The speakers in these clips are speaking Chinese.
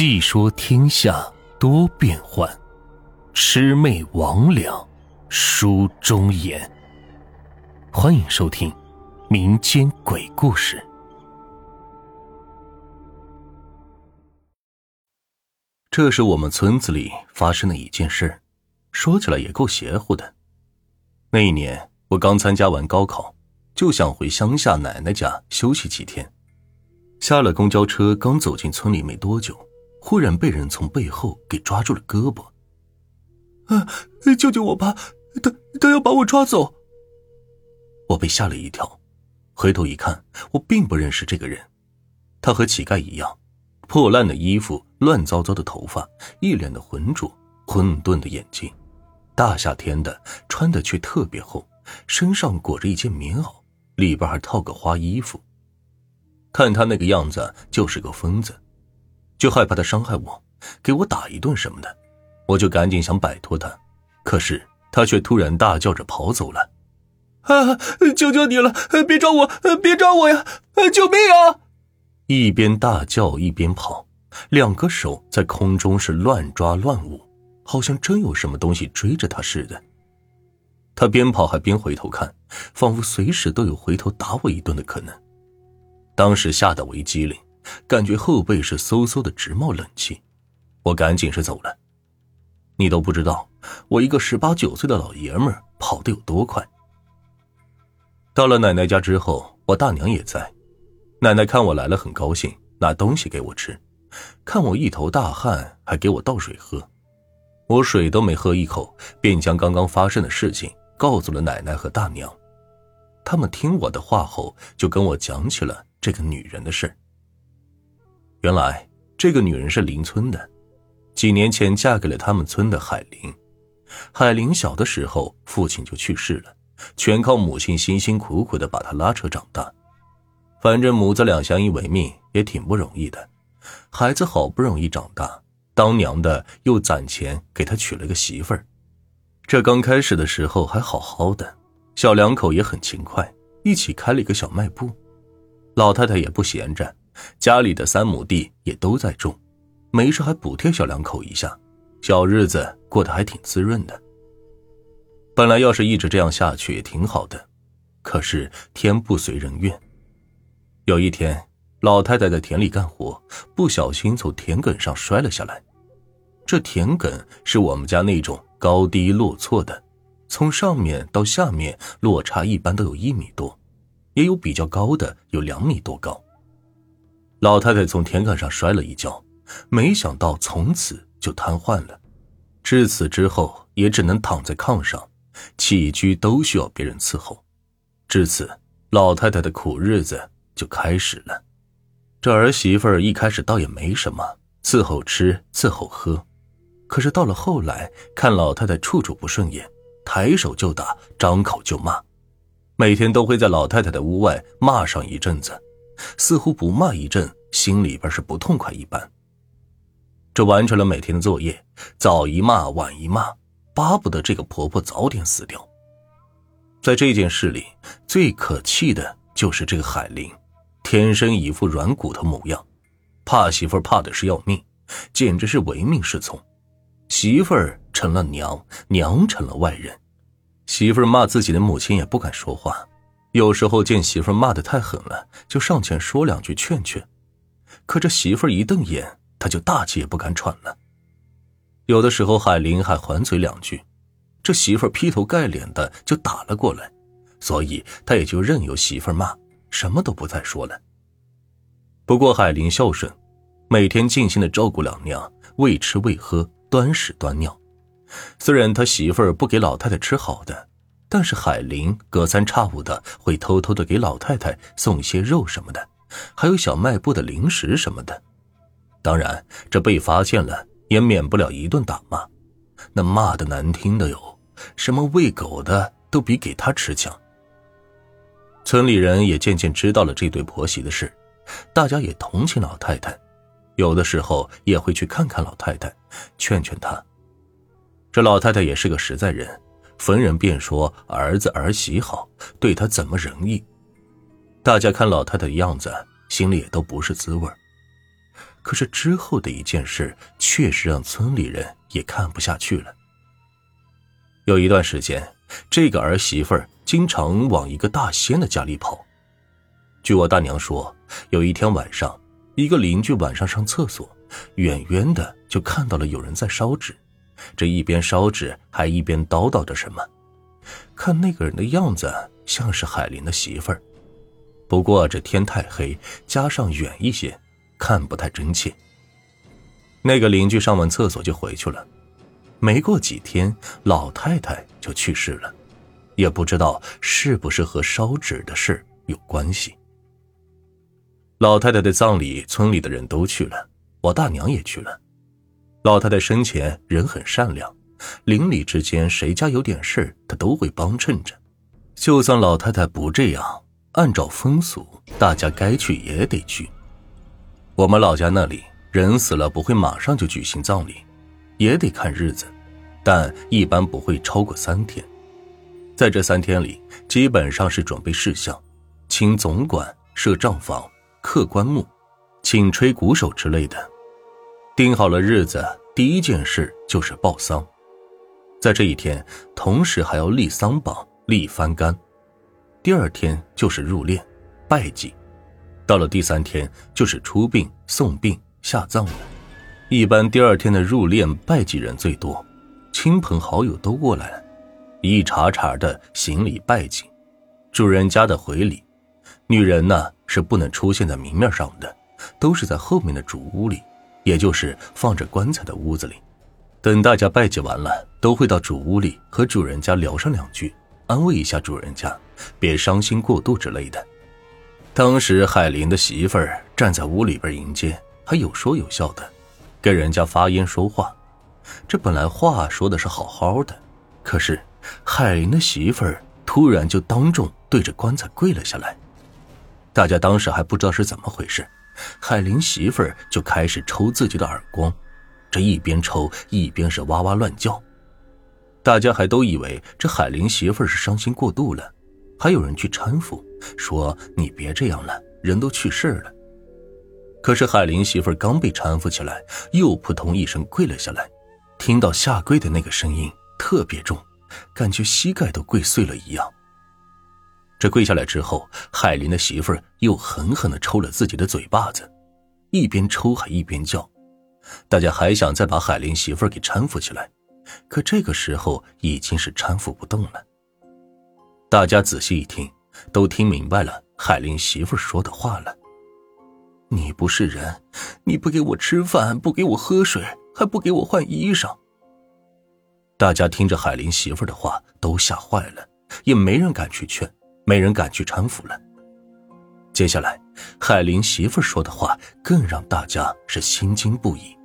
细说天下多变幻，魑魅魍魉书中言。欢迎收听民间鬼故事。这是我们村子里发生的一件事，说起来也够邪乎的。那一年，我刚参加完高考，就想回乡下奶奶家休息几天。下了公交车，刚走进村里没多久。忽然被人从背后给抓住了胳膊，啊！救救我吧！他他要把我抓走！我被吓了一跳，回头一看，我并不认识这个人。他和乞丐一样，破烂的衣服，乱糟糟的头发，一脸的浑浊，混沌的眼睛。大夏天的，穿的却特别厚，身上裹着一件棉袄，里边还套个花衣服。看他那个样子，就是个疯子。就害怕他伤害我，给我打一顿什么的，我就赶紧想摆脱他，可是他却突然大叫着跑走了。啊！求求你了，别抓我，别抓我呀！救命啊！一边大叫一边跑，两个手在空中是乱抓乱舞，好像真有什么东西追着他似的。他边跑还边回头看，仿佛随时都有回头打我一顿的可能。当时吓得我一激灵。感觉后背是嗖嗖的直冒冷气，我赶紧是走了。你都不知道，我一个十八九岁的老爷们跑得有多快。到了奶奶家之后，我大娘也在。奶奶看我来了，很高兴，拿东西给我吃。看我一头大汗，还给我倒水喝。我水都没喝一口，便将刚刚发生的事情告诉了奶奶和大娘。他们听我的话后，就跟我讲起了这个女人的事原来这个女人是邻村的，几年前嫁给了他们村的海玲。海玲小的时候父亲就去世了，全靠母亲辛辛苦苦的把她拉扯长大。反正母子俩相依为命也挺不容易的，孩子好不容易长大，当娘的又攒钱给他娶了个媳妇儿。这刚开始的时候还好好的，小两口也很勤快，一起开了一个小卖部。老太太也不闲着。家里的三亩地也都在种，没事还补贴小两口一下，小日子过得还挺滋润的。本来要是一直这样下去也挺好的，可是天不随人愿。有一天，老太太在田里干活，不小心从田埂上摔了下来。这田埂是我们家那种高低落错的，从上面到下面落差一般都有一米多，也有比较高的，有两米多高。老太太从田埂上摔了一跤，没想到从此就瘫痪了。至此之后，也只能躺在炕上，起居都需要别人伺候。至此，老太太的苦日子就开始了。这儿媳妇儿一开始倒也没什么，伺候吃，伺候喝。可是到了后来，看老太太处处不顺眼，抬手就打，张口就骂，每天都会在老太太的屋外骂上一阵子。似乎不骂一阵，心里边是不痛快一般。这完成了每天的作业，早一骂晚一骂，巴不得这个婆婆早点死掉。在这件事里，最可气的就是这个海玲，天生一副软骨头模样，怕媳妇怕的是要命，简直是唯命是从。媳妇儿成了娘，娘成了外人，媳妇儿骂自己的母亲也不敢说话。有时候见媳妇骂的太狠了，就上前说两句劝劝，可这媳妇一瞪眼，他就大气也不敢喘了。有的时候海林还还嘴两句，这媳妇劈头盖脸的就打了过来，所以他也就任由媳妇骂，什么都不再说了。不过海林孝顺，每天尽心的照顾老娘，喂吃喂喝，端屎端尿。虽然他媳妇不给老太太吃好的。但是海玲隔三差五的会偷偷的给老太太送些肉什么的，还有小卖部的零食什么的。当然，这被发现了也免不了一顿打骂，那骂的难听的哟，什么喂狗的都比给他吃强。村里人也渐渐知道了这对婆媳的事，大家也同情老太太，有的时候也会去看看老太太，劝劝她。这老太太也是个实在人。逢人便说儿子儿媳好，对她怎么仁义。大家看老太太的样子，心里也都不是滋味可是之后的一件事，确实让村里人也看不下去了。有一段时间，这个儿媳妇儿经常往一个大仙的家里跑。据我大娘说，有一天晚上，一个邻居晚上上厕所，远远的就看到了有人在烧纸，这一边烧纸还一边叨叨着什么。看那个人的样子，像是海林的媳妇儿。不过这天太黑，加上远一些，看不太真切。那个邻居上完厕所就回去了。没过几天，老太太就去世了，也不知道是不是和烧纸的事有关系。老太太的葬礼，村里的人都去了，我大娘也去了。老太太生前人很善良，邻里之间谁家有点事她都会帮衬着。就算老太太不这样。按照风俗，大家该去也得去。我们老家那里，人死了不会马上就举行葬礼，也得看日子，但一般不会超过三天。在这三天里，基本上是准备事项，请总管、设账房、刻棺木、请吹鼓手之类的。定好了日子，第一件事就是报丧。在这一天，同时还要立丧榜、立幡杆。第二天就是入殓、拜祭，到了第三天就是出殡、送殡、下葬了。一般第二天的入殓、拜祭人最多，亲朋好友都过来了，一茬茬的行礼拜祭。主人家的回礼，女人呢是不能出现在明面上的，都是在后面的主屋里，也就是放着棺材的屋子里。等大家拜祭完了，都会到主屋里和主人家聊上两句。安慰一下主人家，别伤心过度之类的。当时海林的媳妇儿站在屋里边迎接，还有说有笑的，跟人家发烟说话。这本来话说的是好好的，可是海林的媳妇儿突然就当众对着棺材跪了下来。大家当时还不知道是怎么回事，海林媳妇儿就开始抽自己的耳光，这一边抽一边是哇哇乱叫。大家还都以为这海林媳妇儿是伤心过度了，还有人去搀扶，说：“你别这样了，人都去世了。”可是海林媳妇儿刚被搀扶起来，又扑通一声跪了下来。听到下跪的那个声音特别重，感觉膝盖都跪碎了一样。这跪下来之后，海林的媳妇又狠狠地抽了自己的嘴巴子，一边抽还一边叫。大家还想再把海林媳妇给搀扶起来。可这个时候已经是搀扶不动了。大家仔细一听，都听明白了海林媳妇说的话了：“你不是人，你不给我吃饭，不给我喝水，还不给我换衣裳。”大家听着海林媳妇的话，都吓坏了，也没人敢去劝，没人敢去搀扶了。接下来，海林媳妇说的话更让大家是心惊不已。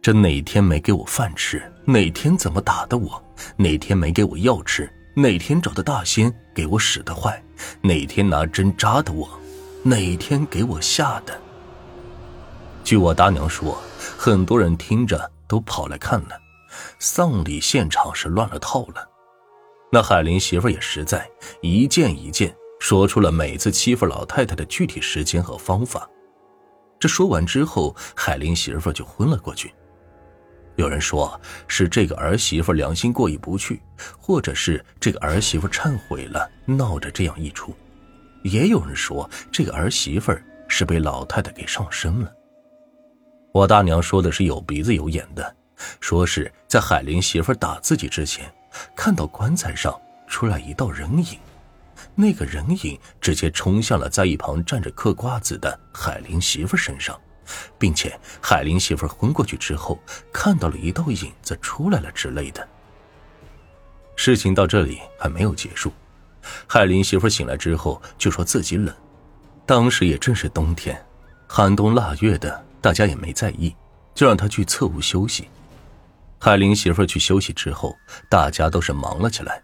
这哪天没给我饭吃？哪天怎么打的我？哪天没给我药吃？哪天找的大仙给我使的坏？哪天拿针扎的我？哪天给我吓的？据我大娘说，很多人听着都跑来看了，丧礼现场是乱了套了。那海林媳妇也实在一件一件说出了每次欺负老太太的具体时间和方法。这说完之后，海林媳妇就昏了过去。有人说是这个儿媳妇良心过意不去，或者是这个儿媳妇忏悔了，闹着这样一出；也有人说这个儿媳妇是被老太太给上身了。我大娘说的是有鼻子有眼的，说是在海林媳妇打自己之前，看到棺材上出来一道人影，那个人影直接冲向了在一旁站着嗑瓜子的海林媳妇身上。并且海林媳妇昏过去之后，看到了一道影子出来了之类的。事情到这里还没有结束，海林媳妇醒来之后就说自己冷，当时也正是冬天，寒冬腊月的，大家也没在意，就让她去侧屋休息。海林媳妇去休息之后，大家都是忙了起来，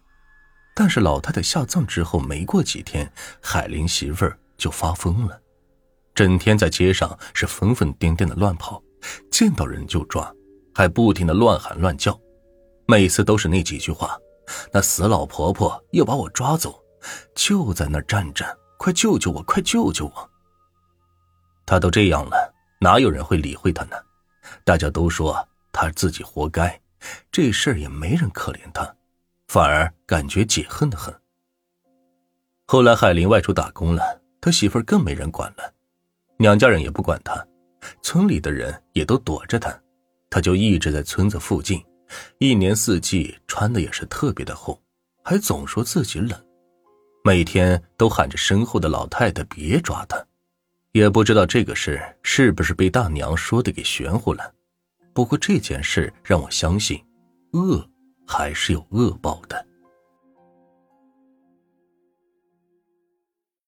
但是老太太下葬之后没过几天，海林媳妇就发疯了。整天在街上是疯疯癫癫的乱跑，见到人就抓，还不停的乱喊乱叫，每次都是那几句话：“那死老婆婆要把我抓走，就在那站着，快救救我，快救救我！”他都这样了，哪有人会理会他呢？大家都说他自己活该，这事儿也没人可怜他，反而感觉解恨的很。后来海林外出打工了，他媳妇儿更没人管了，娘家人也不管他，村里的人也都躲着他，他就一直在村子附近，一年四季穿的也是特别的厚，还总说自己冷，每天都喊着身后的老太太别抓他。也不知道这个事是不是被大娘说的给玄乎了，不过这件事让我相信，恶还是有恶报的。